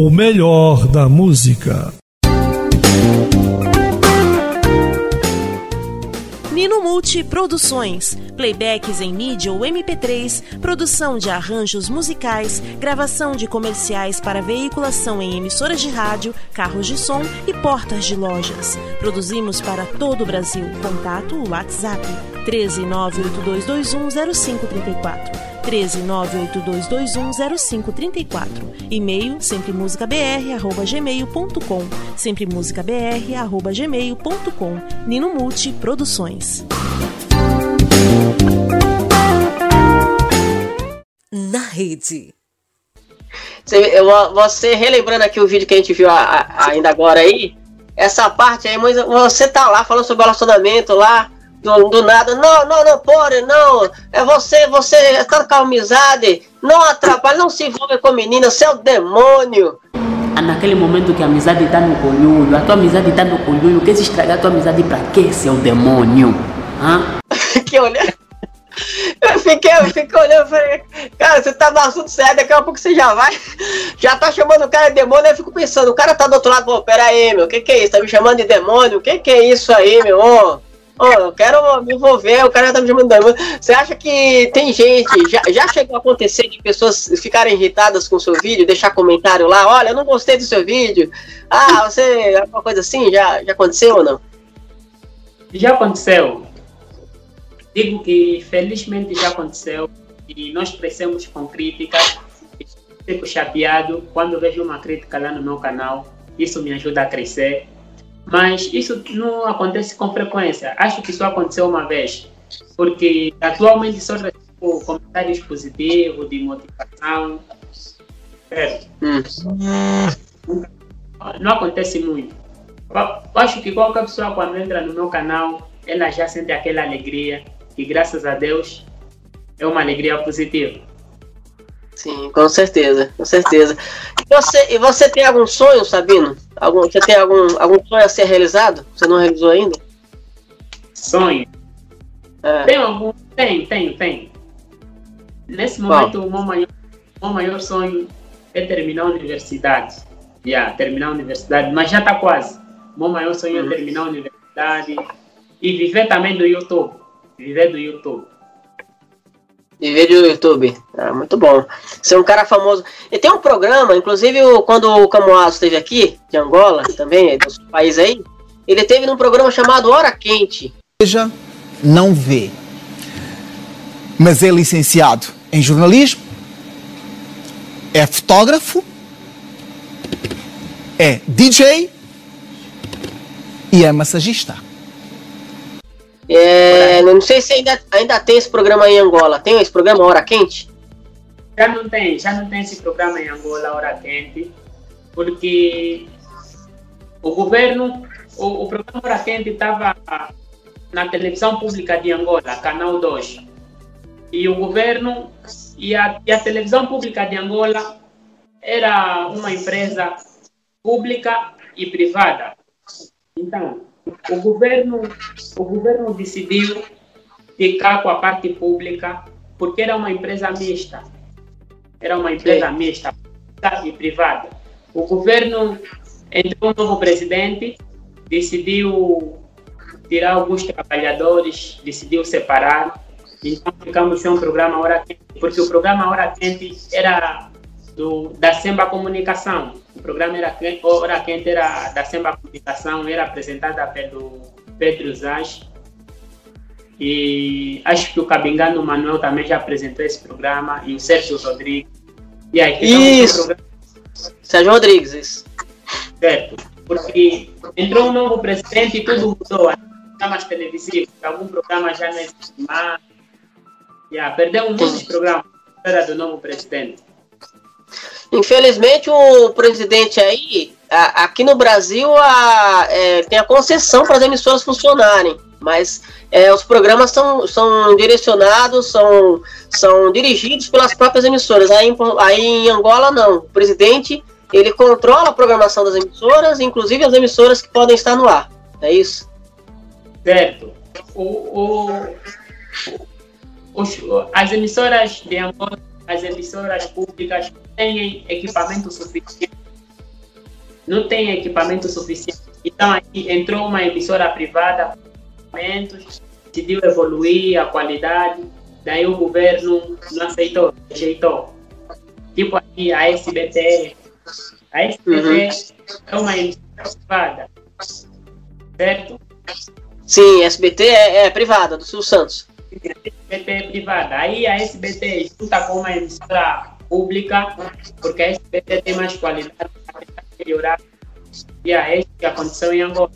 O melhor da música. Nino Multi Produções. Playbacks em mídia ou MP3, produção de arranjos musicais, gravação de comerciais para veiculação em emissoras de rádio, carros de som e portas de lojas. Produzimos para todo o Brasil. Contato WhatsApp 13982210534. 13982210534. E-mail sempremusicabr@gmail.com. sempremusicabr@gmail.com. Nino Multi Produções. Na rede. Você, eu- você relembrando aqui o vídeo que a gente viu a- a- ainda agora aí, essa parte aí, mas você tá lá falando sobre relacionamento lá, do, do nada, não, não, não pode, não, é você, você tá com amizade, não atrapalha, não se envolve com menina, você é o demônio. Ah, Naquele momento que a amizade está no colhudo, a tua amizade está no colhudo, quer se estragar a tua amizade para quê, seu demônio? Hã? Fiquei olhando. Eu fiquei, eu fiquei olhando falei, cara, você tá no assunto sério, daqui a pouco você já vai, já tá chamando o cara de demônio, eu fico pensando, o cara tá do outro lado, pô, pera aí, meu, o que que é isso? Tá me chamando de demônio? O que que é isso aí, meu? Ô, ô, eu quero me envolver, o cara tá me chamando de demônio. Você acha que tem gente, já, já chegou a acontecer de pessoas ficarem irritadas com o seu vídeo, deixar comentário lá, olha, eu não gostei do seu vídeo, ah, você, alguma coisa assim, já, já aconteceu ou não? Já aconteceu. Digo que felizmente já aconteceu e nós crescemos com críticas. Fico chateado quando vejo uma crítica lá no meu canal. Isso me ajuda a crescer. Mas isso não acontece com frequência. Acho que isso aconteceu uma vez. Porque atualmente só recebo comentários positivos, de motivação. Certo? Hum. Não acontece muito. Eu acho que qualquer pessoa quando entra no meu canal, ela já sente aquela alegria. E graças a Deus é uma alegria positiva. Sim, com certeza, com certeza. E você, e você tem algum sonho, Sabino? Algum, você tem algum, algum sonho a ser realizado? Você não realizou ainda? Sonho? É. Tem algum? Tem, tem, tem. Nesse momento, o meu maior, o meu maior sonho é terminar a universidade. Yeah, terminar a universidade, mas já está quase. O meu maior sonho é terminar a universidade e viver também do YouTube. Viver do YouTube. Viver do YouTube. Ah, muito bom. Você é um cara famoso. E tem um programa, inclusive quando o Camoaso esteve aqui, de Angola, também, é dos países aí, ele teve num programa chamado Hora Quente. Veja, não vê. Mas é licenciado em jornalismo, é fotógrafo, é DJ e é massagista. É, não sei se ainda, ainda tem esse programa em Angola. Tem esse programa Hora Quente? Já não tem, já não tem esse programa em Angola, Hora Quente, porque o governo, o, o programa Hora Quente estava na televisão pública de Angola, Canal 2. E o governo e a, e a televisão pública de Angola era uma empresa pública e privada. Então, o governo, o governo decidiu ficar com a parte pública porque era uma empresa mista. Era uma empresa mista, pública e privada. O governo entrou um novo presidente, decidiu tirar alguns trabalhadores, decidiu separar. Então ficamos sem um programa Hora Quente, porque o programa Hora Quente era do, da Semba Comunicação. O programa era que- Hora Quente era da Semba Comunicação, era apresentada pelo Pedro Zaz. E acho que o Cabingano Manuel também já apresentou esse programa, e o Sérgio Rodrigues. E aí, sem Isso. programa Sérgio Rodrigues, isso. certo? Porque entrou um novo presidente e tudo mudou. Programas televisivos, algum programa já não existe mais. Yeah, perdeu muitos programas era do novo presidente. Infelizmente, o presidente aí, a- aqui no Brasil, a- é, tem a concessão para as emissoras funcionarem, mas é, os programas são, são direcionados, são, são dirigidos pelas próprias emissoras. Aí, aí em Angola, não. O presidente ele controla a programação das emissoras, inclusive as emissoras que podem estar no ar. É isso? Certo. O, o, as emissoras de Angola, as emissoras públicas têm equipamento suficiente. Não têm equipamento suficiente. Então aqui entrou uma emissora privada, decidiu evoluir a qualidade, daí o governo não aceitou, rejeitou. Tipo aqui a SBT. A SBT é uma emissora privada. Certo? Sim, SBT é, é privada, do Silvio Santos. SBT é privada. Aí a SBT junta com uma emissora pública, porque a SBT tem mais qualidade para tentar melhorar. E a isso que aconteceu em Angola.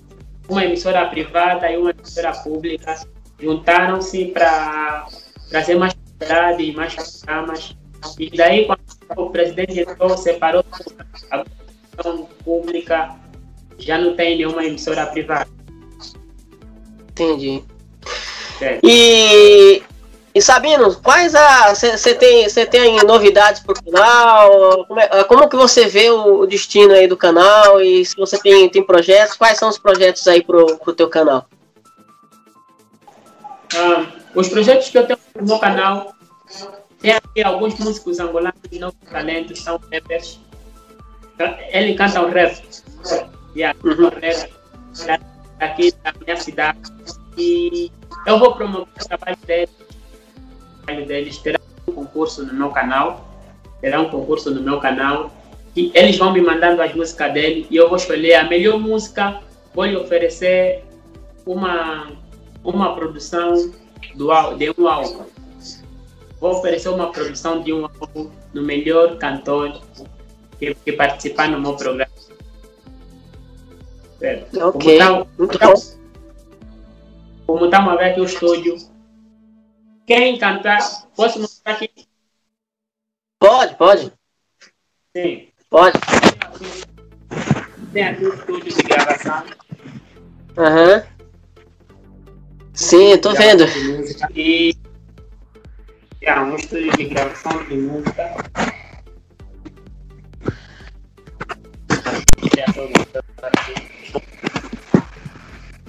Uma emissora privada e uma emissora pública juntaram-se para trazer mais qualidade e mais programas. E daí, quando o presidente entrou, separou a emissão pública, já não tem nenhuma emissora privada. Entendi. Certo. E, e Sabino, quais a. Você tem, cê tem novidades pro canal? Como, é- como que você vê o, o destino aí do canal? E se você tem, tem projetos, quais são os projetos aí pro, pro teu canal? Ah, os projetos que eu tenho no meu canal, tem aqui alguns músicos angolanos de novos talentos, são rappers. Ele canta um rap. Yeah, um rap da- daqui da minha cidade. E eu vou promover o trabalho deles. Trabalho deles terá um concurso no meu canal. Terá um concurso no meu canal. E eles vão me mandando as músicas dele e eu vou escolher a melhor música. Vou lhe oferecer uma uma produção do, de um álbum. Vou oferecer uma produção de um álbum no melhor cantor que, que participar no meu programa. Certo. Ok, Como muito tá, como estamos a ver aqui o estúdio, quem cantar, posso mostrar aqui? Pode, pode. Sim. Pode. Tem aqui o estúdio de gravação. Aham. Sim, tô vendo. E é um estúdio de gravação de música.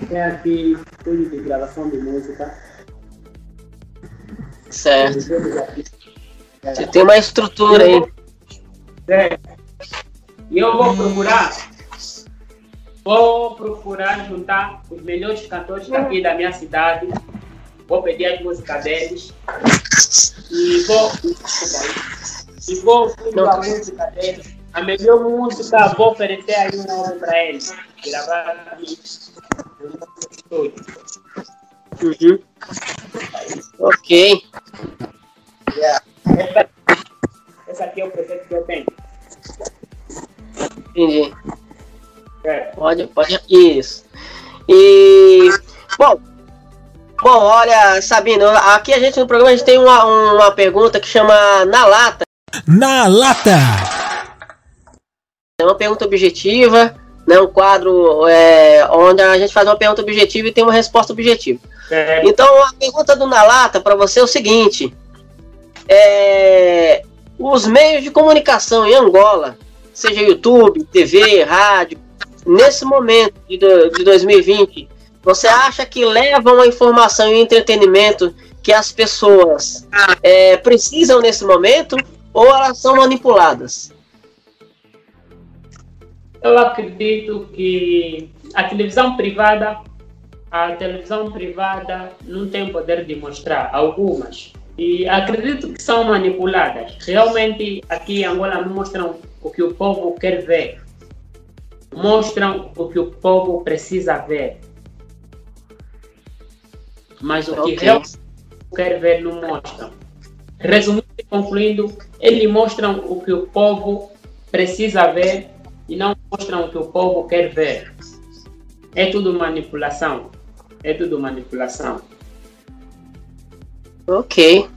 Tem aqui estúdio de gravação de música. Certo. Você tem uma estrutura aí. Certo. E eu vou procurar. Vou procurar juntar os melhores cantores daqui da minha cidade. Vou pedir as músicas deles. E vou. E vou ouvir a música deles. A melhor música vou oferecer aí um nome para eles. Gravar aqui. estúdio. Uhum. Ok. Yeah. Essa, essa aqui é o projeto que eu tenho. Entendi. É. Pode, pode. Isso. E. Bom. Bom, olha, Sabino, aqui a gente no programa a gente tem uma, uma pergunta que chama Na Lata. Na lata. É uma pergunta objetiva, né? Um quadro é, onde a gente faz uma pergunta objetiva e tem uma resposta objetiva. É. Então a pergunta do Na Lata para você é o seguinte: é, os meios de comunicação em Angola, seja YouTube, TV, rádio, nesse momento de, de 2020, você acha que levam a informação e entretenimento que as pessoas é, precisam nesse momento ou elas são manipuladas? Eu acredito que a televisão privada, a televisão privada não tem poder de mostrar algumas. E acredito que são manipuladas. Realmente aqui em Angola não mostram o que o povo quer ver. Mostram o que o povo precisa ver. Mas o que Ok. realmente quer ver não mostram. Resumindo e concluindo, eles mostram o que o povo precisa ver e não mostram o que o povo quer ver. É tudo manipulação. É tudo manipulação. Ok.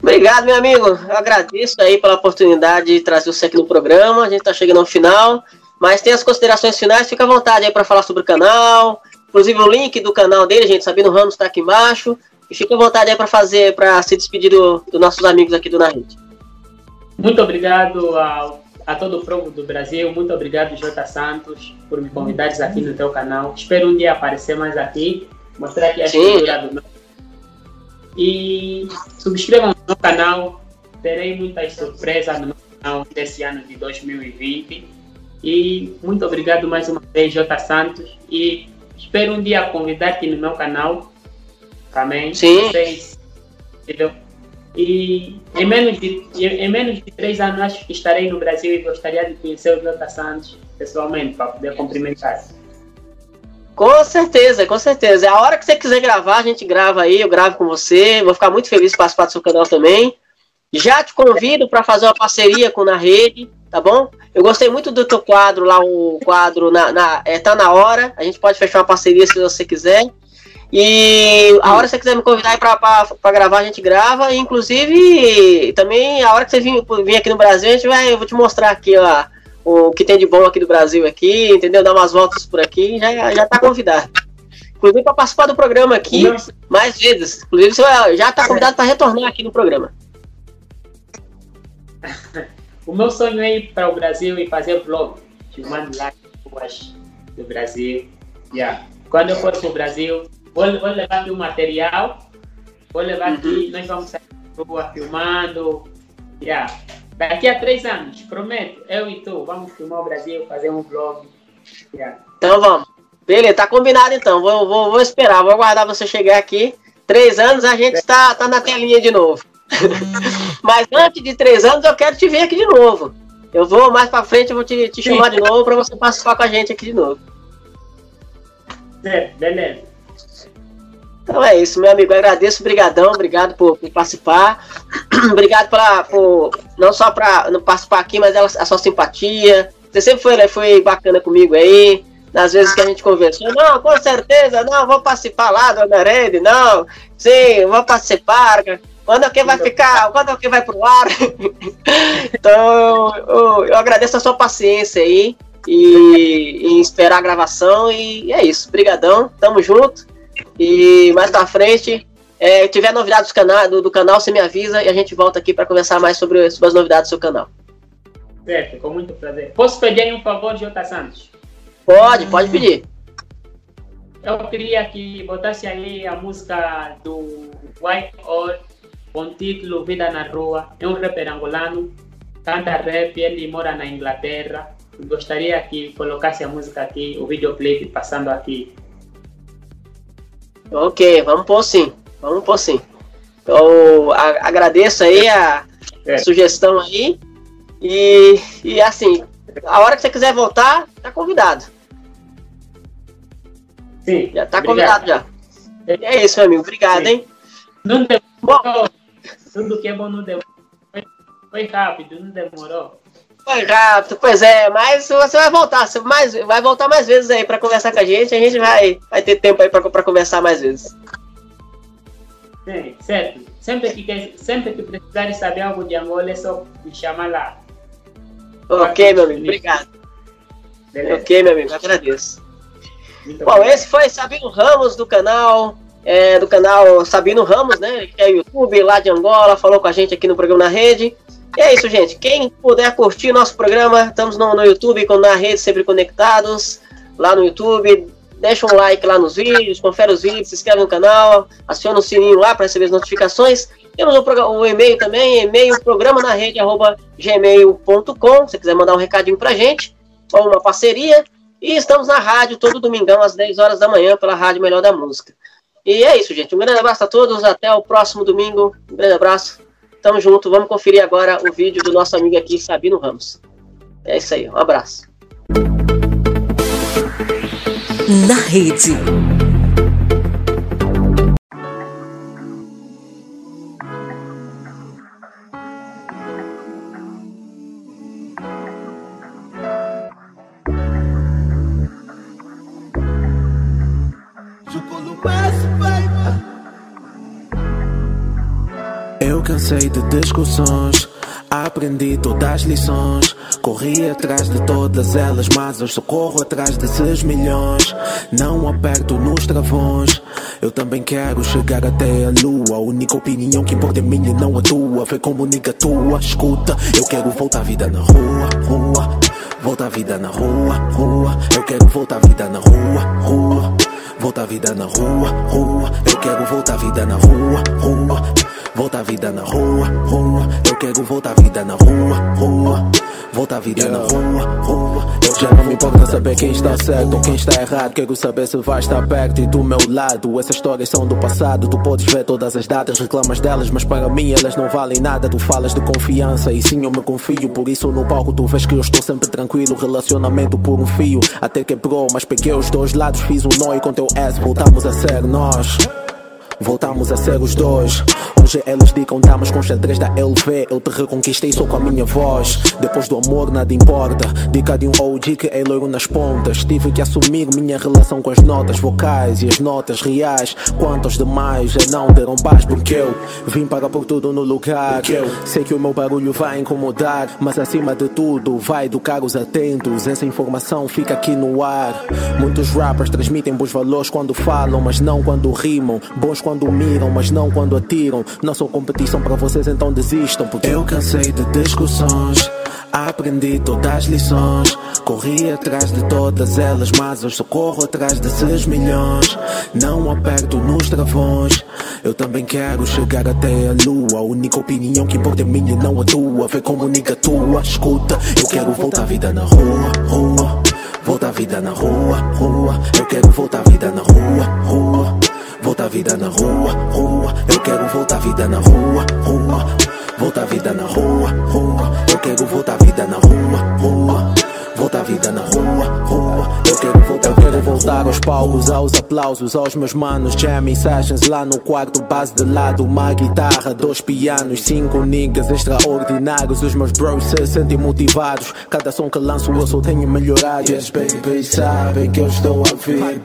Obrigado, meu amigo. Eu agradeço aí pela oportunidade de trazer você aqui no programa. A gente está chegando ao final. Mas tem as considerações finais, fica à vontade aí para falar sobre o canal. Inclusive o link do canal dele, gente, Sabino Ramos está aqui embaixo. E fica à vontade aí para fazer, para se despedir do- dos nossos amigos aqui do Na Rede. Muito obrigado a, a todo o povo do Brasil. Muito obrigado, Jota Santos, por me convidares aqui no teu canal. Espero um dia aparecer mais aqui, mostrar aqui a estrutura do meu. E subscrevam o meu canal. Terei muitas surpresas no meu canal desse ano de 2020. E muito obrigado mais uma vez, Jota Santos. E espero um dia convidar-te no meu canal também. Sim. Vocês, entendeu? E em menos, de, em menos de três anos acho que estarei no Brasil e gostaria de conhecer o Jota Santos pessoalmente para poder cumprimentar. Com certeza, com certeza. A hora que você quiser gravar, a gente grava aí, eu gravo com você. Vou ficar muito feliz de participar do seu canal também. Já te convido para fazer uma parceria com Na Rede, tá bom? Eu gostei muito do teu quadro lá, o quadro na, na, é, Tá Na Hora. A gente pode fechar uma parceria se você quiser. E a hora que você quiser me convidar pra gravar, a gente grava. E, inclusive, também a hora que você vir, vir aqui no Brasil, a gente vai, eu vou te mostrar aqui ó, o que tem de bom aqui do Brasil aqui, entendeu? Dar umas voltas por aqui, já, já tá convidado. Inclusive para participar do programa aqui mais vezes. Inclusive, você vai- já tá convidado para retornar aqui no programa. O meu sonho é ir para o Brasil e fazer vlog, filmando lá as ruas do Brasil. Yeah. Quando eu for para o Brasil, vou, vou levar aqui o material, vou levar aqui, nós vamos sair rua filmando. Yeah. Daqui a três anos, prometo, eu e tu, vamos filmar o Brasil, fazer um vlog. Yeah. Então vamos. Beleza, tá combinado então. Vou, vou, vou esperar, vou aguardar você chegar aqui. Três anos a gente tá, tá na telinha de novo. Mas antes de três anos eu quero te ver aqui de novo. Eu vou mais pra frente, eu vou te, te chamar de novo pra você participar com a gente aqui de novo. É, beleza. Então é isso, meu amigo. Agradeço, brigadão, obrigado por, por participar. obrigado pela, por não só para participar aqui, mas ela- a sua simpatia. Você sempre foi, foi bacana comigo aí. nas vezes que a gente conversou, não, com certeza, não, vou participar lá do Rede, não, sim, vou participar. Quando é que vai ficar? Quando é que vai pro ar? então, eu, eu, agradeço a sua paciência aí e, e esperar a gravação e é isso. Obrigadão, tamo junto. E mais pra frente, é, tiver novidades do canal, do, do, canal, você me avisa e a gente volta aqui para conversar mais sobre, sobre as novidades do seu canal. Certo, com muito prazer. Posso pedir um favor, Jota Santos? Pode, pode pedir. Eu queria que botasse aí a música do White Oil com o título Vida na Rua. É um rapper angolano, canta rap, ele mora na Inglaterra. Gostaria que colocasse a música aqui, o videoclipe passando aqui. Ok, vamos pôr sim. Vamos pôr sim. Eu agradeço aí a é. sugestão aí. E, e assim, a hora que você quiser voltar, tá convidado. Sim. Já tá convidado já. É isso, meu amigo. Obrigado, Sim. hein? Não demorou. Tudo que é bom não demorou. Foi, foi rápido, não demorou. Foi rápido, pois é, mas você vai voltar, você mais, vai voltar mais vezes aí para conversar com a gente, a gente vai, vai ter tempo aí para conversar mais vezes. Sim, certo. Sempre que, sempre que precisarem saber algo de Angola, é só me chamar lá. Ok, meu amigo, obrigado. Beleza. Ok, meu amigo, agradeço. Muito Bom, esse foi Sabino Ramos do canal, é, do canal Sabino Ramos, né? Que é YouTube lá de Angola, falou com a gente aqui no programa na rede. E é isso, gente. Quem puder curtir nosso programa, estamos no, no YouTube na rede sempre conectados. Lá no YouTube, deixa um like lá nos vídeos, confere os vídeos, se inscreve no canal, aciona o sininho lá para receber as notificações. Temos o, e-mail também, e-mail programa na rede arroba gmail.com, se quiser mandar um recadinho pra gente, ou uma parceria. E estamos na rádio todo domingão às 10 horas da manhã pela Rádio Melhor da Música. E é isso, gente. Um grande abraço a todos, até o próximo domingo. Um grande abraço. Tamo junto. Vamos conferir agora o vídeo do nosso amigo aqui, Sabino Ramos. É isso aí, um abraço na rede. Cansei de discussões Aprendi todas as lições, corri atrás de todas elas, mas eu socorro atrás desses milhões. Não aperto nos travões, eu também quero chegar até a lua. A única opinião que importa é minha e não a tua. Vê comunica tua, escuta. Eu quero voltar a vida na rua, rua. Volta a vida na rua, rua. Eu quero voltar a vida na rua, rua. Volta a vida na rua, rua. Eu quero voltar a vida na rua, rua. Volta a vida na rua, rua. Eu quero voltar a vida na rua, rua. Volta a vida na rua, rua. Eu já não me importa saber quem está certo ou quem está errado. Quero saber se vai estar perto e do meu lado. Essas histórias são do passado. Tu podes ver todas as datas, reclamas delas, mas para mim elas não valem nada. Tu falas de confiança e sim eu me confio. Por isso no palco tu vês que eu estou sempre tranquilo. Relacionamento por um fio, até quebrou, mas peguei os dois lados, fiz um nó e com teu S voltamos a ser nós. Voltamos a ser os dois. Hoje eles digam damas com xadrez da LV. Eu te reconquistei só com a minha voz. Depois do amor nada importa. Dica de um OG que é loiro nas pontas. Tive que assumir minha relação com as notas vocais e as notas reais. Quantos demais é não deram paz porque eu vim para pôr tudo no lugar. Eu sei que o meu barulho vai incomodar, mas acima de tudo vai educar os atentos. Essa informação fica aqui no ar. Muitos rappers transmitem bons valores quando falam, mas não quando rimam. Bons quando miram, mas não quando atiram. Não sou competição para vocês, então desistam. Porque eu cansei de discussões. Aprendi todas as lições, corri atrás de todas elas, mas eu socorro atrás desses milhões. Não aperto nos travões, eu também quero chegar até a lua. A única opinião que importa é minha não a tua. Vê comunica a tua, escuta. Eu quero voltar a vida na rua, rua. Voltar a vida na rua, rua. Eu quero voltar a vida na rua, rua. Volta a vida na rua, rua. Eu quero voltar a vida na rua, rua. Volta a vida na rua, rua. Eu quero voltar a vida na rua, rua. Voltar a vida na rua, rua. Eu quero voltar, eu quero voltar aos palcos, aos aplausos, aos meus manos. Jamming sessions lá no quarto, base de lado, uma guitarra, dois pianos, cinco niggas extraordinários. Os meus bros se sentem motivados. Cada som que lanço eu só tenho melhorado. Yes, baby, sabem que eu estou a vir.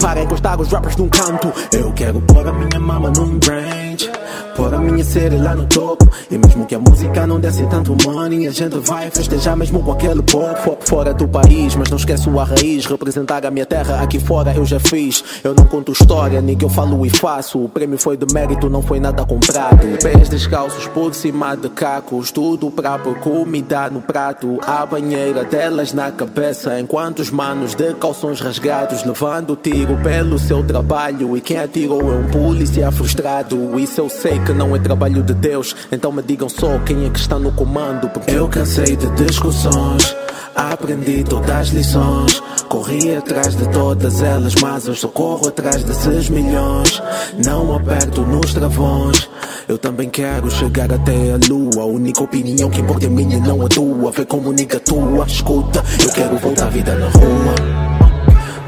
Para encostar os rappers num canto. Eu quero pôr a minha mama num range. Pôr a minha série lá no topo. E mesmo que a música não desse tanto money, a gente vai festejar mesmo com aquele pop. Fora do país, mas não esqueço a raiz. Representar a minha terra aqui fora eu já fiz. Eu não conto história, nem que eu falo e faço. O prêmio foi de mérito, não foi nada comprado. Pés descalços por cima de cacos. Tudo pra pôr comida no prato. A banheira delas na cabeça. Enquanto os manos de calções rasgados levando tiro pelo seu trabalho. E quem atirou é um polícia frustrado. Isso eu sei que não é trabalho de Deus. Então me digam só quem é que está no comando. Porque eu cansei de discussões. Aprendi todas as lições. Corri atrás de todas elas, mas eu só corro atrás desses milhões. Não aperto nos travões. Eu também quero chegar até a lua. A única opinião que importa é minha, não a tua. Vê comunica a tua. Escuta, eu quero voltar à vida na rua.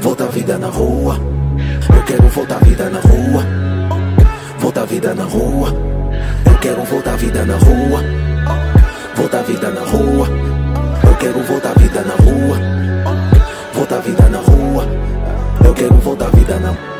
Voltar à vida na rua. Eu quero voltar à vida na rua. Voltar à vida na rua. Eu quero voltar vida na rua. Voltar à vida na rua. Eu quero voltar vida na rua. Voltar à vida na rua. Eu quero voltar vida na rua.